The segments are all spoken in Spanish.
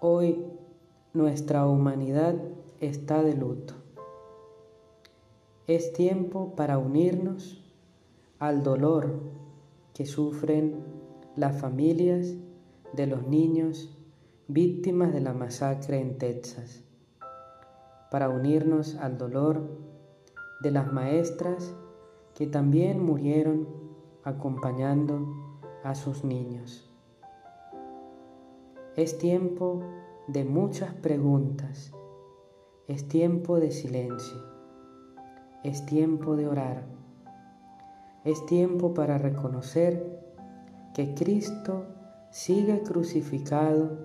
Hoy nuestra humanidad está de luto. Es tiempo para unirnos al dolor que sufren las familias de los niños víctimas de la masacre en Texas, para unirnos al dolor de las maestras que también murieron acompañando a sus niños. Es tiempo de muchas preguntas, es tiempo de silencio, es tiempo de orar, es tiempo para reconocer que Cristo sigue crucificado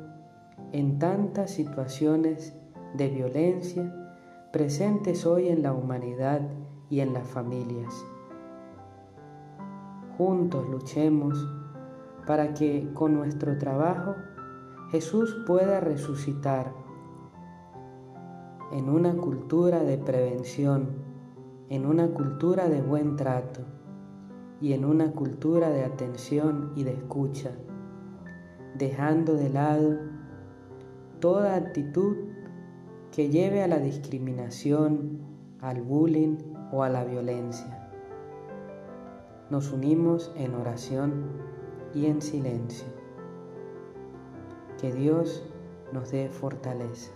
en tantas situaciones de violencia presentes hoy en la humanidad y en las familias. Juntos luchemos para que con nuestro trabajo Jesús pueda resucitar en una cultura de prevención, en una cultura de buen trato y en una cultura de atención y de escucha, dejando de lado toda actitud que lleve a la discriminación, al bullying o a la violencia nos unimos en oración y en silencio. Que Dios nos dé fortaleza.